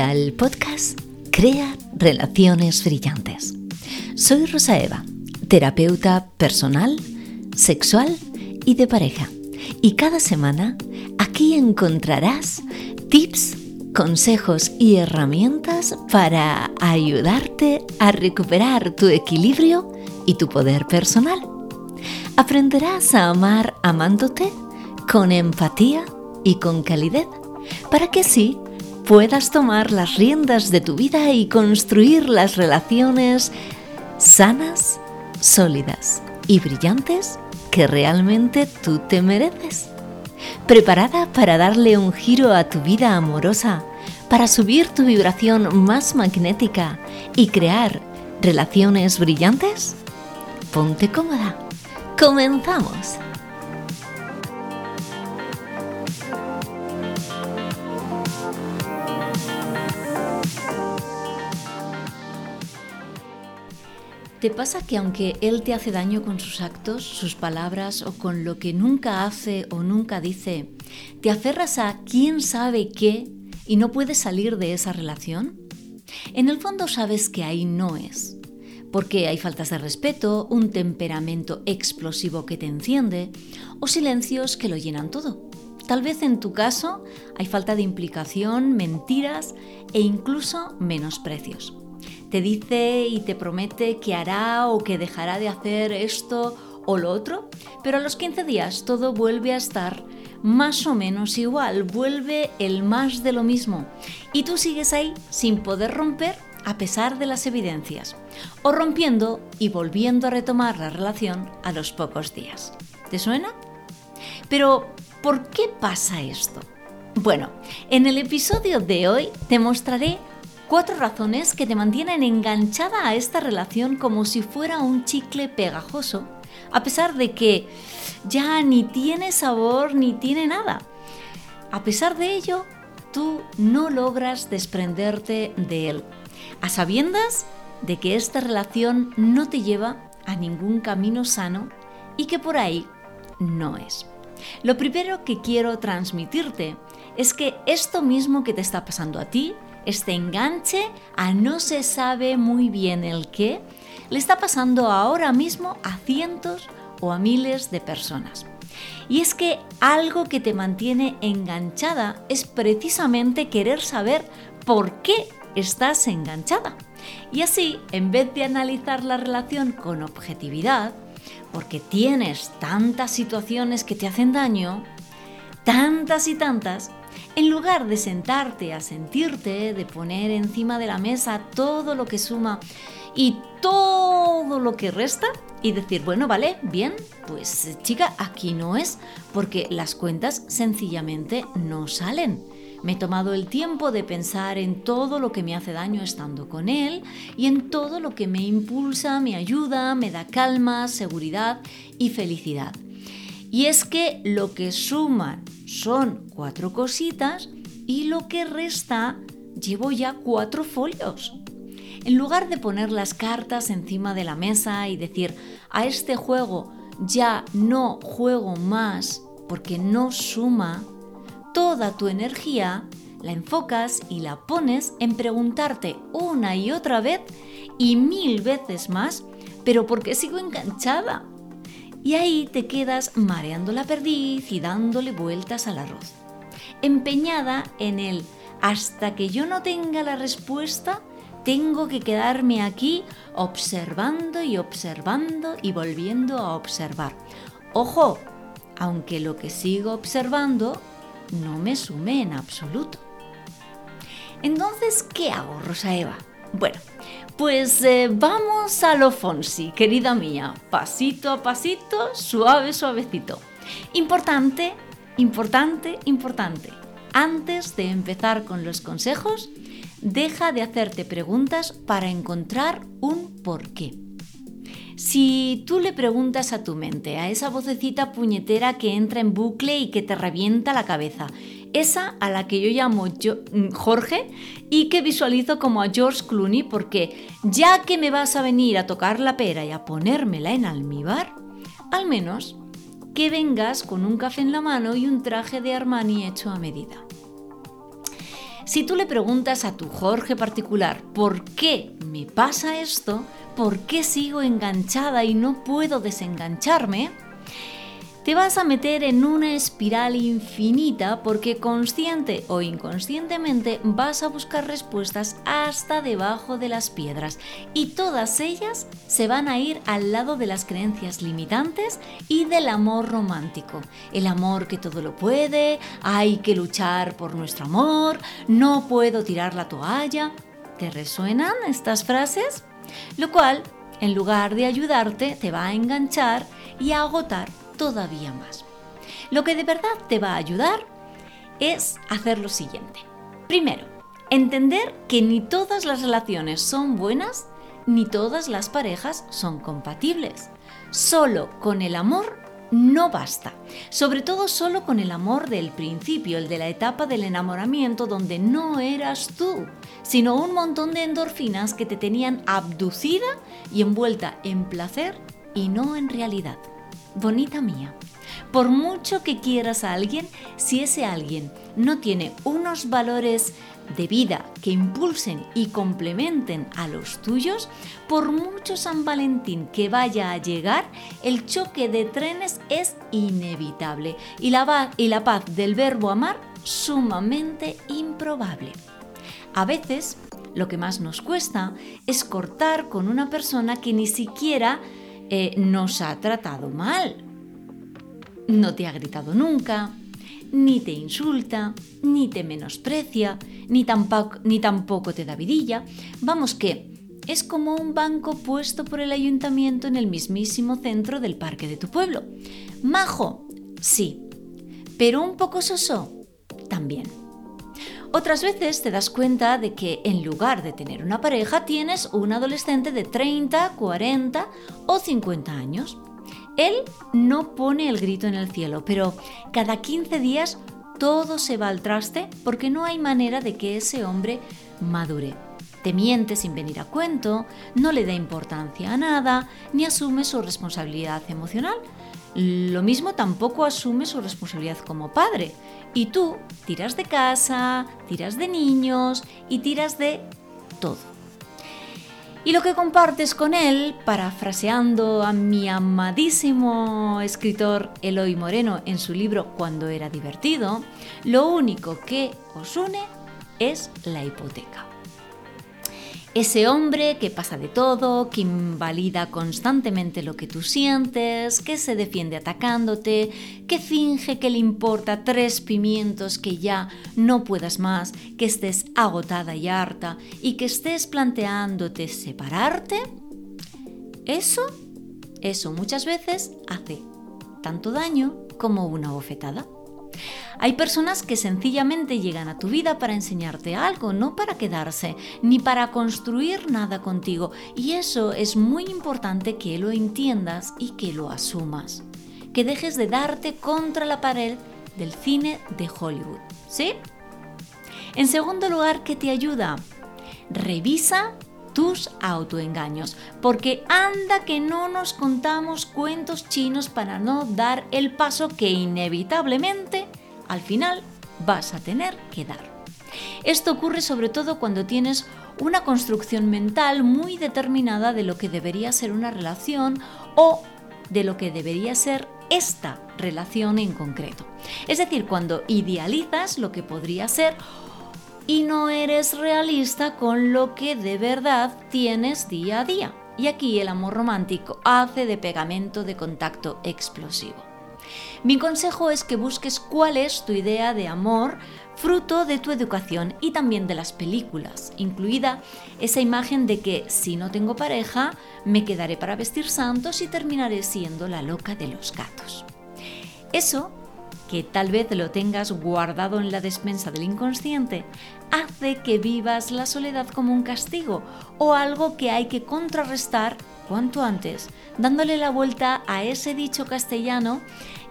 Al podcast Crea Relaciones Brillantes. Soy Rosa Eva, terapeuta personal, sexual y de pareja. Y cada semana aquí encontrarás tips, consejos y herramientas para ayudarte a recuperar tu equilibrio y tu poder personal. Aprenderás a amar amándote con empatía y con calidez para que así puedas tomar las riendas de tu vida y construir las relaciones sanas, sólidas y brillantes que realmente tú te mereces. ¿Preparada para darle un giro a tu vida amorosa, para subir tu vibración más magnética y crear relaciones brillantes? Ponte cómoda. Comenzamos. ¿Te pasa que aunque él te hace daño con sus actos, sus palabras o con lo que nunca hace o nunca dice, te aferras a quién sabe qué y no puedes salir de esa relación? En el fondo sabes que ahí no es, porque hay faltas de respeto, un temperamento explosivo que te enciende o silencios que lo llenan todo. Tal vez en tu caso hay falta de implicación, mentiras e incluso menosprecios te dice y te promete que hará o que dejará de hacer esto o lo otro, pero a los 15 días todo vuelve a estar más o menos igual, vuelve el más de lo mismo y tú sigues ahí sin poder romper a pesar de las evidencias, o rompiendo y volviendo a retomar la relación a los pocos días. ¿Te suena? Pero, ¿por qué pasa esto? Bueno, en el episodio de hoy te mostraré Cuatro razones que te mantienen enganchada a esta relación como si fuera un chicle pegajoso, a pesar de que ya ni tiene sabor ni tiene nada. A pesar de ello, tú no logras desprenderte de él, a sabiendas de que esta relación no te lleva a ningún camino sano y que por ahí no es. Lo primero que quiero transmitirte es que esto mismo que te está pasando a ti, este enganche a no se sabe muy bien el qué, le está pasando ahora mismo a cientos o a miles de personas. Y es que algo que te mantiene enganchada es precisamente querer saber por qué estás enganchada. Y así, en vez de analizar la relación con objetividad, porque tienes tantas situaciones que te hacen daño, tantas y tantas, en lugar de sentarte a sentirte, de poner encima de la mesa todo lo que suma y todo lo que resta y decir, bueno, vale, bien, pues chica, aquí no es, porque las cuentas sencillamente no salen. Me he tomado el tiempo de pensar en todo lo que me hace daño estando con él y en todo lo que me impulsa, me ayuda, me da calma, seguridad y felicidad. Y es que lo que suman son cuatro cositas y lo que resta llevo ya cuatro folios. En lugar de poner las cartas encima de la mesa y decir, a este juego ya no juego más porque no suma, toda tu energía la enfocas y la pones en preguntarte una y otra vez y mil veces más, pero ¿por qué sigo enganchada? Y ahí te quedas mareando la perdiz y dándole vueltas al arroz. Empeñada en el hasta que yo no tenga la respuesta, tengo que quedarme aquí observando y observando y volviendo a observar. Ojo, aunque lo que sigo observando no me sume en absoluto. Entonces, ¿qué hago, Rosa Eva? Bueno, pues eh, vamos a lo Fonsi, querida mía, pasito a pasito, suave, suavecito. Importante, importante, importante. Antes de empezar con los consejos, deja de hacerte preguntas para encontrar un porqué. Si tú le preguntas a tu mente, a esa vocecita puñetera que entra en bucle y que te revienta la cabeza, esa a la que yo llamo mm, Jorge y que visualizo como a George Clooney porque ya que me vas a venir a tocar la pera y a ponérmela en almíbar, al menos que vengas con un café en la mano y un traje de Armani hecho a medida. Si tú le preguntas a tu Jorge particular por qué me pasa esto, por qué sigo enganchada y no puedo desengancharme, te vas a meter en una espiral infinita porque consciente o inconscientemente vas a buscar respuestas hasta debajo de las piedras y todas ellas se van a ir al lado de las creencias limitantes y del amor romántico. El amor que todo lo puede, hay que luchar por nuestro amor, no puedo tirar la toalla. ¿Te resuenan estas frases? Lo cual, en lugar de ayudarte, te va a enganchar y a agotar todavía más. Lo que de verdad te va a ayudar es hacer lo siguiente. Primero, entender que ni todas las relaciones son buenas ni todas las parejas son compatibles. Solo con el amor no basta. Sobre todo solo con el amor del principio, el de la etapa del enamoramiento donde no eras tú, sino un montón de endorfinas que te tenían abducida y envuelta en placer y no en realidad bonita mía. Por mucho que quieras a alguien, si ese alguien no tiene unos valores de vida que impulsen y complementen a los tuyos, por mucho San Valentín que vaya a llegar, el choque de trenes es inevitable y la, y la paz del verbo amar sumamente improbable. A veces, lo que más nos cuesta es cortar con una persona que ni siquiera eh, nos ha tratado mal. No te ha gritado nunca, ni te insulta, ni te menosprecia, ni tampoco, ni tampoco te da vidilla. Vamos que es como un banco puesto por el ayuntamiento en el mismísimo centro del parque de tu pueblo. Majo, sí, pero un poco soso, también. Otras veces te das cuenta de que en lugar de tener una pareja tienes un adolescente de 30, 40 o 50 años. Él no pone el grito en el cielo, pero cada 15 días todo se va al traste porque no hay manera de que ese hombre madure. Te miente sin venir a cuento, no le da importancia a nada, ni asume su responsabilidad emocional. Lo mismo tampoco asume su responsabilidad como padre. Y tú tiras de casa, tiras de niños y tiras de todo. Y lo que compartes con él, parafraseando a mi amadísimo escritor Eloy Moreno en su libro Cuando era divertido, lo único que os une es la hipoteca. Ese hombre que pasa de todo, que invalida constantemente lo que tú sientes, que se defiende atacándote, que finge que le importa tres pimientos que ya no puedas más, que estés agotada y harta y que estés planteándote separarte, eso, eso muchas veces hace tanto daño como una bofetada. Hay personas que sencillamente llegan a tu vida para enseñarte algo, no para quedarse, ni para construir nada contigo. Y eso es muy importante que lo entiendas y que lo asumas. Que dejes de darte contra la pared del cine de Hollywood. ¿Sí? En segundo lugar, ¿qué te ayuda? Revisa tus autoengaños, porque anda que no nos contamos cuentos chinos para no dar el paso que inevitablemente al final vas a tener que dar. Esto ocurre sobre todo cuando tienes una construcción mental muy determinada de lo que debería ser una relación o de lo que debería ser esta relación en concreto. Es decir, cuando idealizas lo que podría ser y no eres realista con lo que de verdad tienes día a día. Y aquí el amor romántico hace de pegamento de contacto explosivo. Mi consejo es que busques cuál es tu idea de amor fruto de tu educación y también de las películas, incluida esa imagen de que si no tengo pareja, me quedaré para vestir santos y terminaré siendo la loca de los gatos. Eso, que tal vez lo tengas guardado en la despensa del inconsciente, hace que vivas la soledad como un castigo o algo que hay que contrarrestar cuanto antes, dándole la vuelta a ese dicho castellano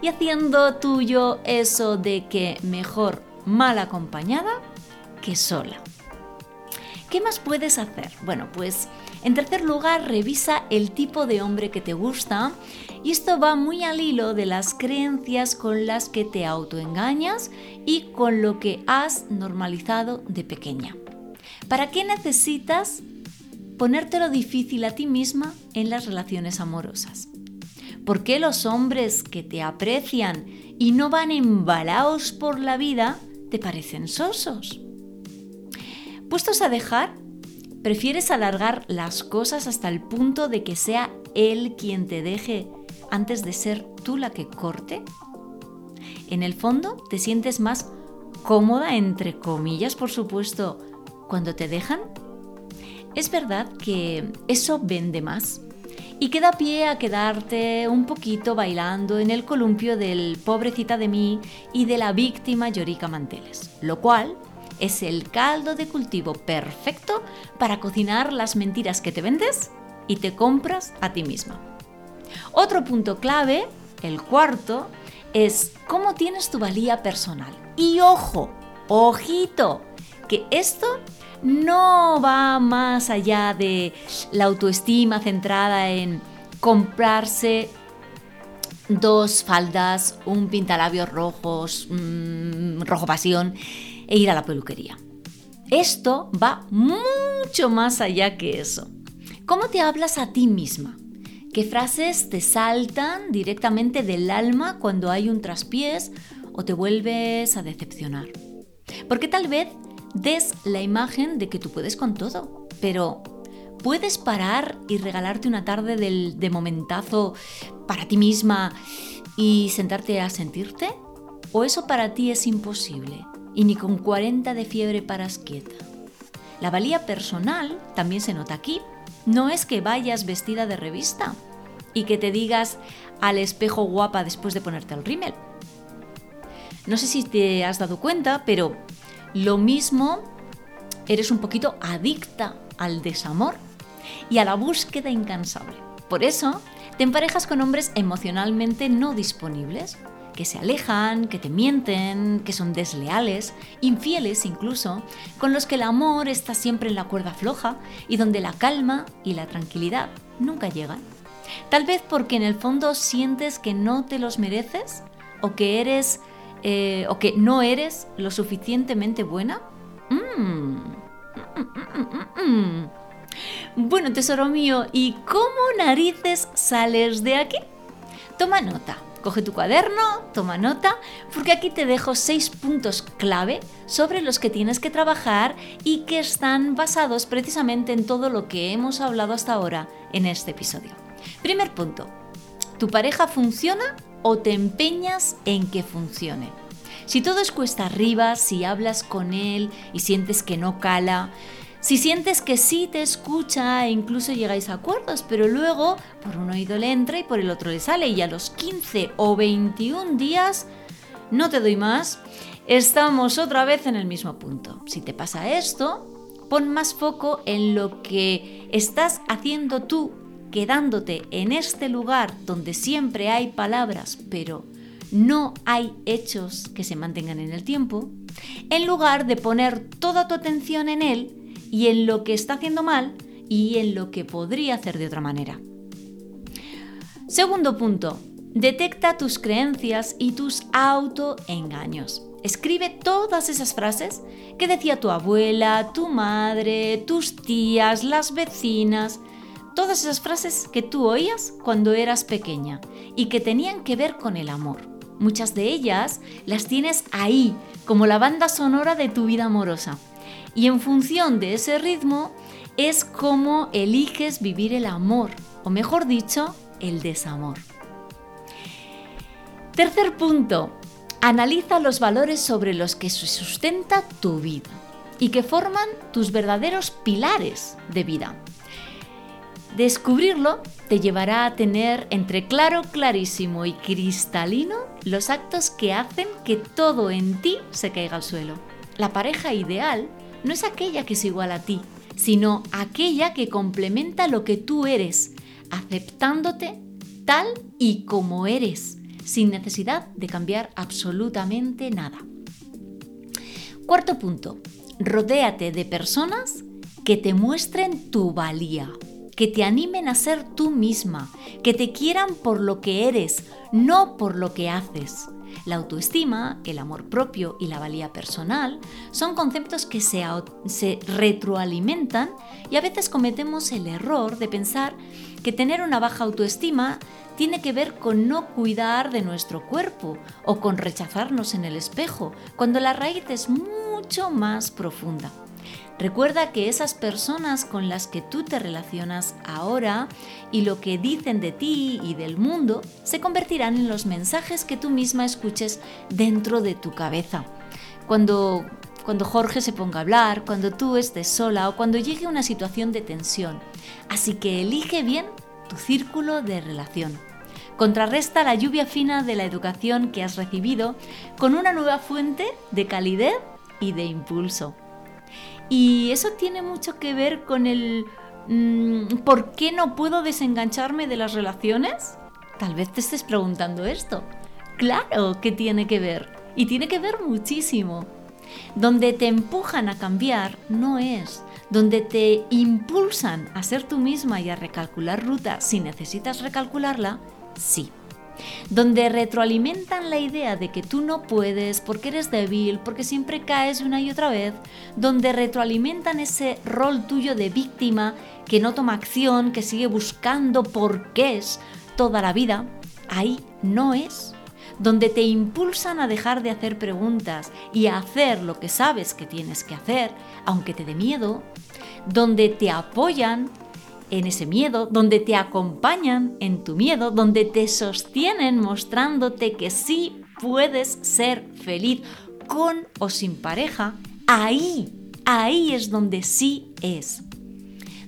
y haciendo tuyo eso de que mejor mal acompañada que sola. ¿Qué más puedes hacer? Bueno, pues en tercer lugar, revisa el tipo de hombre que te gusta y esto va muy al hilo de las creencias con las que te autoengañas y con lo que has normalizado de pequeña. ¿Para qué necesitas ponértelo difícil a ti misma en las relaciones amorosas? ¿Por qué los hombres que te aprecian y no van embalaos por la vida te parecen sosos? Puestos a dejar, ¿prefieres alargar las cosas hasta el punto de que sea él quien te deje antes de ser tú la que corte? En el fondo, ¿te sientes más cómoda, entre comillas, por supuesto, cuando te dejan? Es verdad que eso vende más y queda pie a quedarte un poquito bailando en el columpio del pobrecita de mí y de la víctima Llorica Manteles, lo cual es el caldo de cultivo perfecto para cocinar las mentiras que te vendes y te compras a ti misma. Otro punto clave, el cuarto, es cómo tienes tu valía personal. Y ojo, ojito, que esto no va más allá de la autoestima centrada en comprarse dos faldas, un pintalabios rojos, mm, rojo pasión e ir a la peluquería. Esto va mucho más allá que eso. ¿Cómo te hablas a ti misma? ¿Qué frases te saltan directamente del alma cuando hay un traspiés o te vuelves a decepcionar? Porque tal vez des la imagen de que tú puedes con todo, pero ¿puedes parar y regalarte una tarde de momentazo para ti misma y sentarte a sentirte? ¿O eso para ti es imposible? y ni con 40 de fiebre paras quieta. La valía personal también se nota aquí. No es que vayas vestida de revista y que te digas al espejo guapa después de ponerte el rímel. No sé si te has dado cuenta, pero lo mismo eres un poquito adicta al desamor y a la búsqueda incansable. Por eso te emparejas con hombres emocionalmente no disponibles que se alejan, que te mienten, que son desleales, infieles incluso, con los que el amor está siempre en la cuerda floja y donde la calma y la tranquilidad nunca llegan. Tal vez porque en el fondo sientes que no te los mereces o que eres eh, o que no eres lo suficientemente buena. Mm. Bueno, tesoro mío, ¿y cómo narices sales de aquí? Toma nota. Coge tu cuaderno, toma nota, porque aquí te dejo seis puntos clave sobre los que tienes que trabajar y que están basados precisamente en todo lo que hemos hablado hasta ahora en este episodio. Primer punto, ¿tu pareja funciona o te empeñas en que funcione? Si todo es cuesta arriba, si hablas con él y sientes que no cala, si sientes que sí te escucha e incluso llegáis a acuerdos, pero luego por un oído le entra y por el otro le sale y a los 15 o 21 días, no te doy más, estamos otra vez en el mismo punto. Si te pasa esto, pon más foco en lo que estás haciendo tú quedándote en este lugar donde siempre hay palabras, pero no hay hechos que se mantengan en el tiempo, en lugar de poner toda tu atención en él y en lo que está haciendo mal y en lo que podría hacer de otra manera. Segundo punto, detecta tus creencias y tus autoengaños. Escribe todas esas frases que decía tu abuela, tu madre, tus tías, las vecinas, todas esas frases que tú oías cuando eras pequeña y que tenían que ver con el amor. Muchas de ellas las tienes ahí, como la banda sonora de tu vida amorosa. Y en función de ese ritmo es como eliges vivir el amor, o mejor dicho, el desamor. Tercer punto, analiza los valores sobre los que se sustenta tu vida y que forman tus verdaderos pilares de vida. Descubrirlo te llevará a tener entre claro, clarísimo y cristalino los actos que hacen que todo en ti se caiga al suelo. La pareja ideal no es aquella que es igual a ti, sino aquella que complementa lo que tú eres, aceptándote tal y como eres, sin necesidad de cambiar absolutamente nada. Cuarto punto, rodéate de personas que te muestren tu valía, que te animen a ser tú misma, que te quieran por lo que eres, no por lo que haces. La autoestima, el amor propio y la valía personal son conceptos que se, retroalimentan y a veces cometemos el error de pensar que tener una baja autoestima tiene que ver con no cuidar de nuestro cuerpo o con rechazarnos en el espejo, cuando la raíz es mucho más profunda. Recuerda que esas personas con las que tú te relacionas ahora y lo que dicen de ti y del mundo se convertirán en los mensajes que tú misma escuches dentro de tu cabeza. Cuando, cuando Jorge se ponga a hablar, cuando tú estés sola o cuando llegue una situación de tensión. Así que elige bien tu círculo de relación. Contrarresta la lluvia fina de la educación que has recibido con una nueva fuente de calidez y de impulso. Y eso tiene mucho que ver con el mm, ¿por qué no puedo desengancharme de las relaciones? Tal vez te estés preguntando esto. Claro que tiene que ver. Y tiene que ver muchísimo. Donde te empujan a cambiar no es. Donde te impulsan a ser tú misma y a recalcular ruta si necesitas recalcularla, sí donde retroalimentan la idea de que tú no puedes porque eres débil, porque siempre caes una y otra vez, donde retroalimentan ese rol tuyo de víctima que no toma acción, que sigue buscando por qué es toda la vida, ahí no es. Donde te impulsan a dejar de hacer preguntas y a hacer lo que sabes que tienes que hacer, aunque te dé miedo, donde te apoyan en ese miedo, donde te acompañan en tu miedo, donde te sostienen mostrándote que sí puedes ser feliz con o sin pareja, ahí, ahí es donde sí es.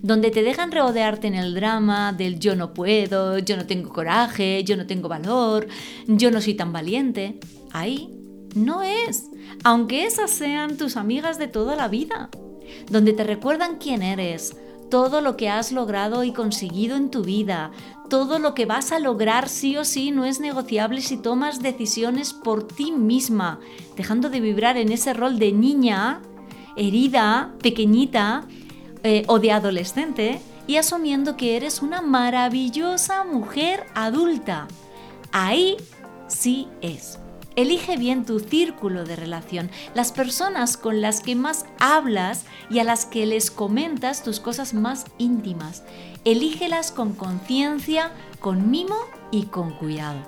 Donde te dejan rodearte en el drama del yo no puedo, yo no tengo coraje, yo no tengo valor, yo no soy tan valiente, ahí no es, aunque esas sean tus amigas de toda la vida. Donde te recuerdan quién eres, todo lo que has logrado y conseguido en tu vida, todo lo que vas a lograr sí o sí no es negociable si tomas decisiones por ti misma, dejando de vibrar en ese rol de niña, herida, pequeñita eh, o de adolescente y asumiendo que eres una maravillosa mujer adulta. Ahí sí es. Elige bien tu círculo de relación, las personas con las que más hablas y a las que les comentas tus cosas más íntimas. Elígelas con conciencia, con mimo y con cuidado.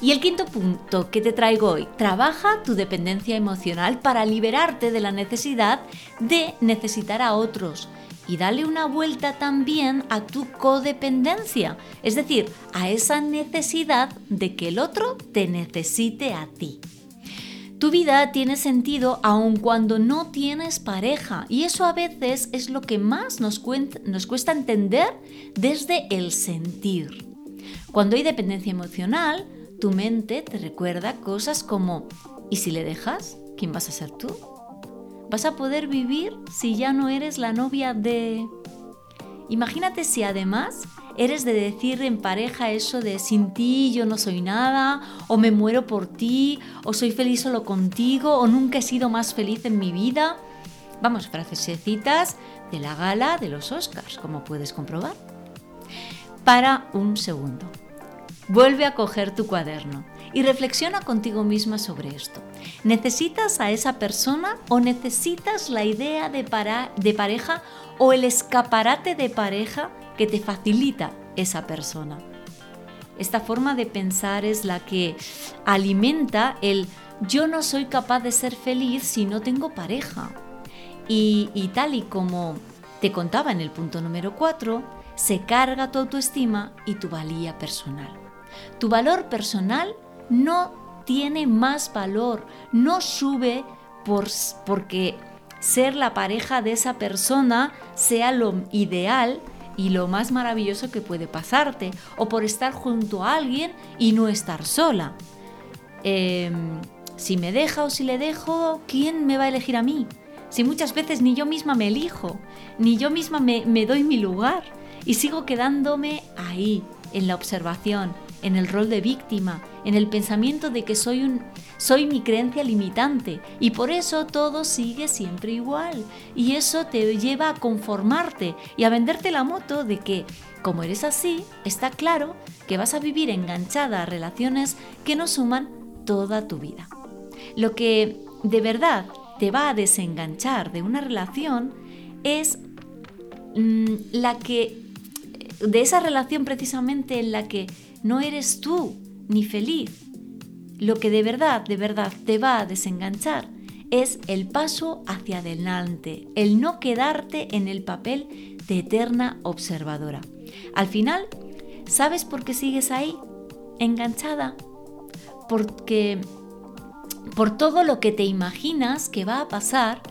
Y el quinto punto que te traigo hoy, trabaja tu dependencia emocional para liberarte de la necesidad de necesitar a otros y dale una vuelta también a tu codependencia, es decir, a esa necesidad de que el otro te necesite a ti. Tu vida tiene sentido aun cuando no tienes pareja y eso a veces es lo que más nos, cuesta entender desde el sentir. Cuando hay dependencia emocional, tu mente te recuerda cosas como ¿y si le dejas? ¿Quién vas a ser tú? vas a poder vivir si ya no eres la novia de... Imagínate si además eres de decir en pareja eso de sin ti yo no soy nada, o me muero por ti, o soy feliz solo contigo, o nunca he sido más feliz en mi vida. Vamos, frasecitas de la gala de los Oscars, como puedes comprobar. Para un segundo. Vuelve a coger tu cuaderno y reflexiona contigo misma sobre esto. ¿Necesitas a esa persona o necesitas la idea de, de pareja o el escaparate de pareja que te facilita esa persona? Esta forma de pensar es la que alimenta el yo no soy capaz de ser feliz si no tengo pareja. Y, y tal y como te contaba en el punto número 4, se carga tu autoestima y tu valía personal. Tu valor personal no tiene más valor, no sube por, porque ser la pareja de esa persona sea lo ideal y lo más maravilloso que puede pasarte, o por estar junto a alguien y no estar sola. Em, si me deja o si le dejo, ¿quién me va a elegir a mí? Si muchas veces ni yo misma me elijo, ni yo misma me, me doy mi lugar y sigo quedándome ahí, en la observación, en el rol de víctima, en el pensamiento de que soy un soy mi creencia limitante y por eso todo sigue siempre igual. Y eso te lleva a conformarte y a venderte la moto de que, como eres así, está claro que vas a vivir enganchada a relaciones que no suman toda tu vida. Lo que de verdad te va a desenganchar de una relación es mm, la que, de esa relación precisamente en la que no eres tú ni feliz, lo que de verdad, de verdad te va a desenganchar es el paso hacia adelante, el no quedarte en el papel de eterna observadora. Al final, ¿sabes por qué sigues ahí? Enganchada. Porque por todo lo que te imaginas que va a pasar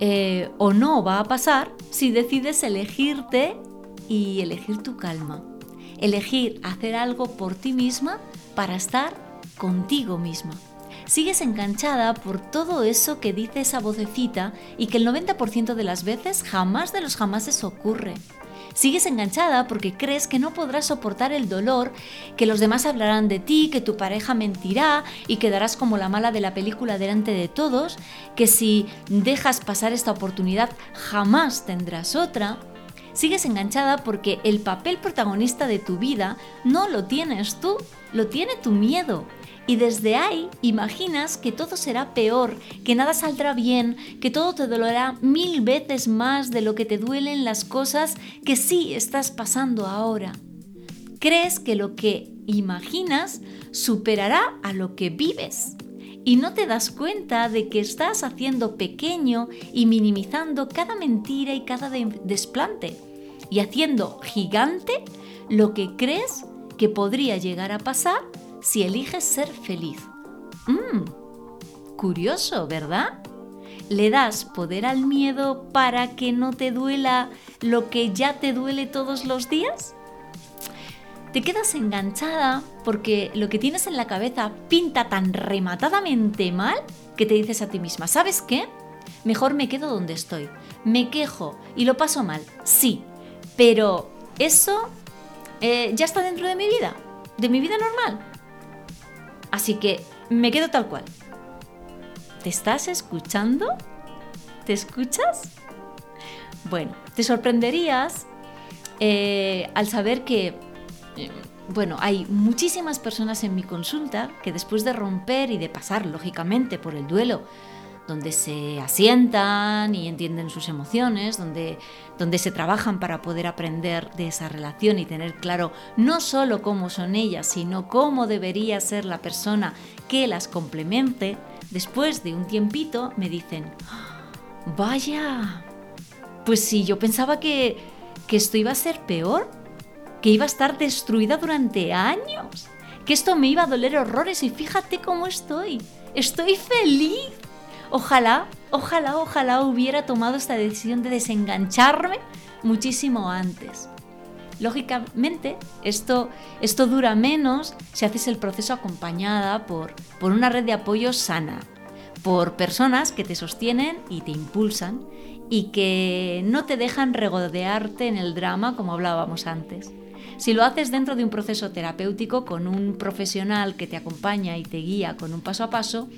eh, o no va a pasar si decides elegirte y elegir tu calma. Elegir hacer algo por ti misma para estar contigo misma. Sigues enganchada por todo eso que dice esa vocecita y que el 90% de las veces jamás de los jamases ocurre. Sigues enganchada porque crees que no podrás soportar el dolor, que los demás hablarán de ti, que tu pareja mentirá y quedarás como la mala de la película delante de todos, que si dejas pasar esta oportunidad jamás tendrás otra. Sigues enganchada porque el papel protagonista de tu vida no lo tienes tú, lo tiene tu miedo. Y desde ahí imaginas que todo será peor, que nada saldrá bien, que todo te dolerá mil veces más de lo que te duelen las cosas que sí estás pasando ahora. Crees que lo que imaginas superará a lo que vives y no te das cuenta de que estás haciendo pequeño y minimizando cada mentira y cada desplante y haciendo gigante lo que crees que podría llegar a pasar si eliges ser feliz. Mmm, curioso, ¿verdad? ¿Le das poder al miedo para que no te duela lo que ya te duele todos los días? Te quedas enganchada porque lo que tienes en la cabeza pinta tan rematadamente mal que te dices a ti misma, ¿sabes qué? Mejor me quedo donde estoy. Me quejo y lo paso mal, sí, pero eso eh, ya está dentro de mi vida, de mi vida normal. Así que me quedo tal cual. ¿Te estás escuchando? ¿Te escuchas? Bueno, te sorprenderías eh, al saber que, eh, bueno, hay muchísimas personas en mi consulta que después de romper y de pasar, lógicamente, por el duelo donde se asientan y entienden sus emociones, donde, donde se trabajan para poder aprender de esa relación y tener claro no solo cómo son ellas, sino cómo debería ser la persona que las complemente, después de un tiempito me dicen, vaya, pues si yo pensaba que, que esto iba a ser peor, que iba a estar destruida durante años, que esto me iba a doler horrores y fíjate cómo estoy, estoy feliz. Ojalá, ojalá, ojalá hubiera tomado esta decisión de desengancharme muchísimo antes. Lógicamente, esto, esto dura menos si haces el proceso acompañada por, por una red de apoyo sana, por personas que te sostienen y te impulsan y que no te dejan regodearte en el drama como hablábamos antes. Si lo haces dentro de un proceso terapéutico con un profesional que te acompaña y te guía con un paso a paso,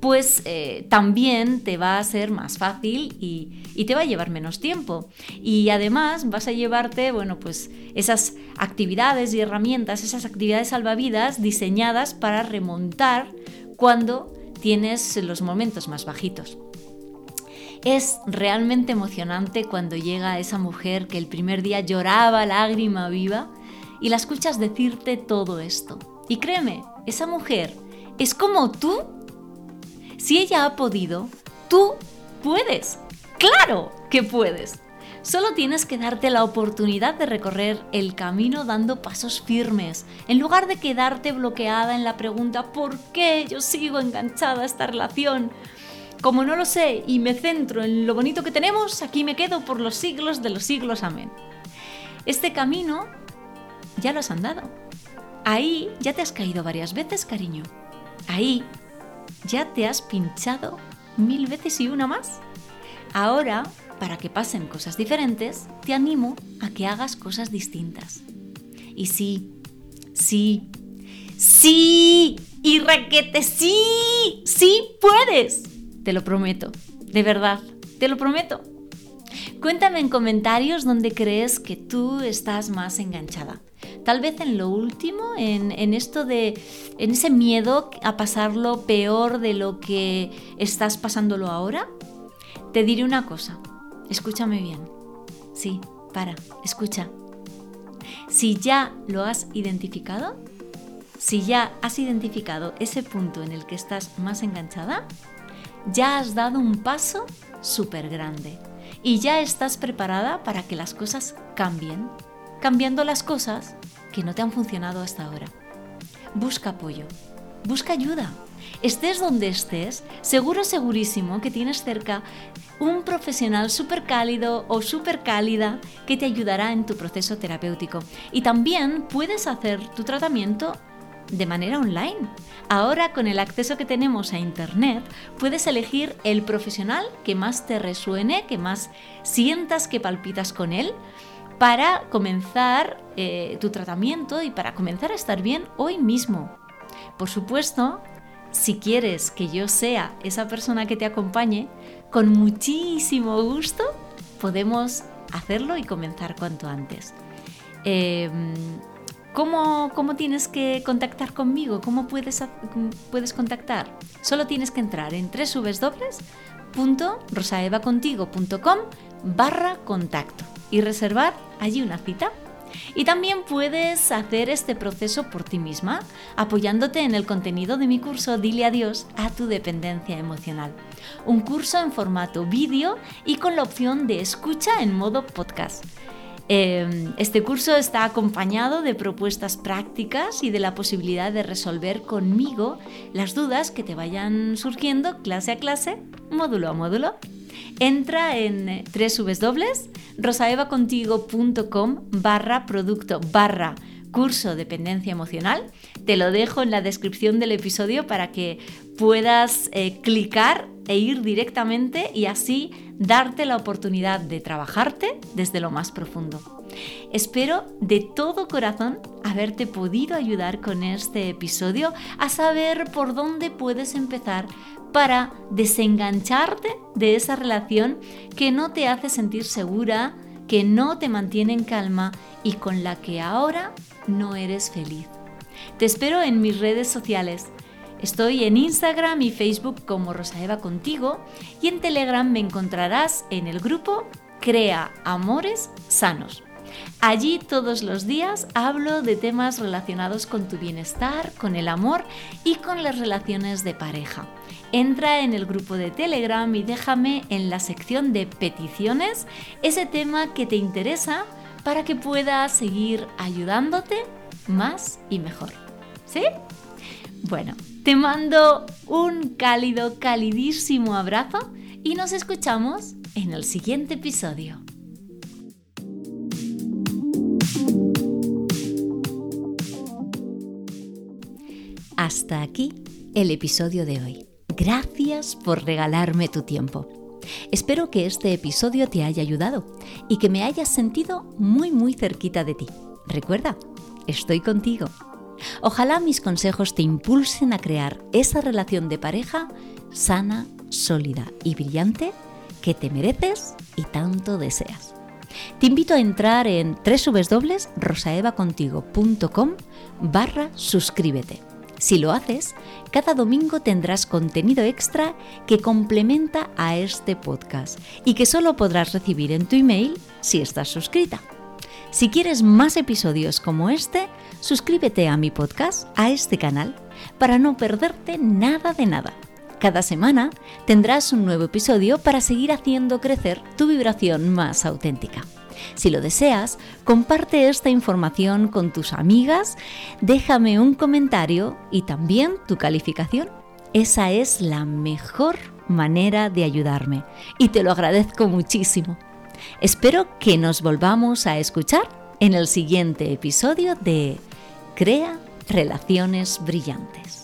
pues eh, también te va a ser más fácil y, te va a llevar menos tiempo. Y además vas a llevarte, bueno, pues esas actividades y herramientas, esas actividades salvavidas diseñadas para remontar cuando tienes los momentos más bajitos. Es realmente emocionante cuando llega esa mujer que el primer día lloraba lágrima viva y la escuchas decirte todo esto. Y créeme, esa mujer es como tú si ella ha podido, tú puedes. Claro que puedes. Solo tienes que darte la oportunidad de recorrer el camino dando pasos firmes, en lugar de quedarte bloqueada en la pregunta ¿por qué yo sigo enganchada a esta relación? Como no lo sé y me centro en lo bonito que tenemos, aquí me quedo por los siglos de los siglos. Amén. Este camino ya lo has andado. Ahí ya te has caído varias veces, cariño. Ahí ya te has pinchado mil veces y una más. Ahora, para que pasen cosas diferentes, te animo a que hagas cosas distintas. Y sí, sí, Sí, y requete, sí, sí puedes. Te lo prometo, de verdad, te lo prometo. Cuéntame en comentarios dónde crees que tú estás más enganchada. Tal vez en lo último, en, en, esto de, en ese miedo a pasarlo peor de lo que estás pasándolo ahora. Te diré una cosa, escúchame bien. Sí, para, escucha. Si ya lo has identificado, si ya has identificado ese punto en el que estás más enganchada, ya has dado un paso súper grande y ya estás preparada para que las cosas cambien, cambiando las cosas que no te han funcionado hasta ahora. Busca apoyo, busca ayuda. Estés donde estés, seguro, segurísimo que tienes cerca un profesional súper cálido o súper cálida que te ayudará en tu proceso terapéutico. Y también puedes hacer tu tratamiento de manera online. Ahora con el acceso que tenemos a Internet puedes elegir el profesional que más te resuene, que más sientas que palpitas con él para comenzar eh, tu tratamiento y para comenzar a estar bien hoy mismo. Por supuesto, si quieres que yo sea esa persona que te acompañe, con muchísimo gusto podemos hacerlo y comenzar cuanto antes. Em, ¿Cómo, tienes que contactar conmigo? ¿Cómo puedes, puedes contactar? Solo tienes que entrar en www.rosaevacontigo.com barra contacto y reservar allí una cita. Y también puedes hacer este proceso por ti misma, apoyándote en el contenido de mi curso Dile adiós a tu dependencia emocional. Un curso en formato vídeo y con la opción de escucha en modo podcast. Em, este curso está acompañado de propuestas prácticas y de la posibilidad de resolver conmigo las dudas que te vayan surgiendo clase a clase, módulo a módulo. Entra en www.rosaevacontigo.com barra producto barra curso dependencia emocional. Te lo dejo en la descripción del episodio para que puedas eh, clicar e ir directamente y así darte la oportunidad de trabajarte desde lo más profundo. Espero de todo corazón haberte podido ayudar con este episodio a saber por dónde puedes empezar para desengancharte de esa relación que no te hace sentir segura, que no te mantiene en calma y con la que ahora no eres feliz. Te espero en mis redes sociales. Estoy en Instagram y Facebook como Rosaeva Contigo y en Telegram me encontrarás en el grupo Crea Amores Sanos. Allí todos los días hablo de temas relacionados con tu bienestar, con el amor y con las relaciones de pareja. Entra en el grupo de Telegram y déjame en la sección de peticiones ese tema que te interesa para que pueda seguir ayudándote más y mejor. ¿Sí? Bueno, te mando un cálido, calidísimo abrazo y nos escuchamos en el siguiente episodio. Hasta aquí el episodio de hoy. Gracias por regalarme tu tiempo. Espero que este episodio te haya ayudado y que me hayas sentido muy muy cerquita de ti. Recuerda, estoy contigo. Ojalá mis consejos te impulsen a crear esa relación de pareja sana, sólida y brillante que te mereces y tanto deseas. Te invito a entrar en www.rosaevacontigo.com barra suscríbete si lo haces, cada domingo tendrás contenido extra que complementa a este podcast y que solo podrás recibir en tu email si estás suscrita. Si quieres más episodios como este, suscríbete a mi podcast, a este canal, para no perderte nada de nada. Cada semana tendrás un nuevo episodio para seguir haciendo crecer tu vibración más auténtica. Si lo deseas, comparte esta información con tus amigas, déjame un comentario y también tu calificación. Esa es la mejor manera de ayudarme y te lo agradezco muchísimo. Espero que nos volvamos a escuchar en el siguiente episodio de Crea Relaciones Brillantes.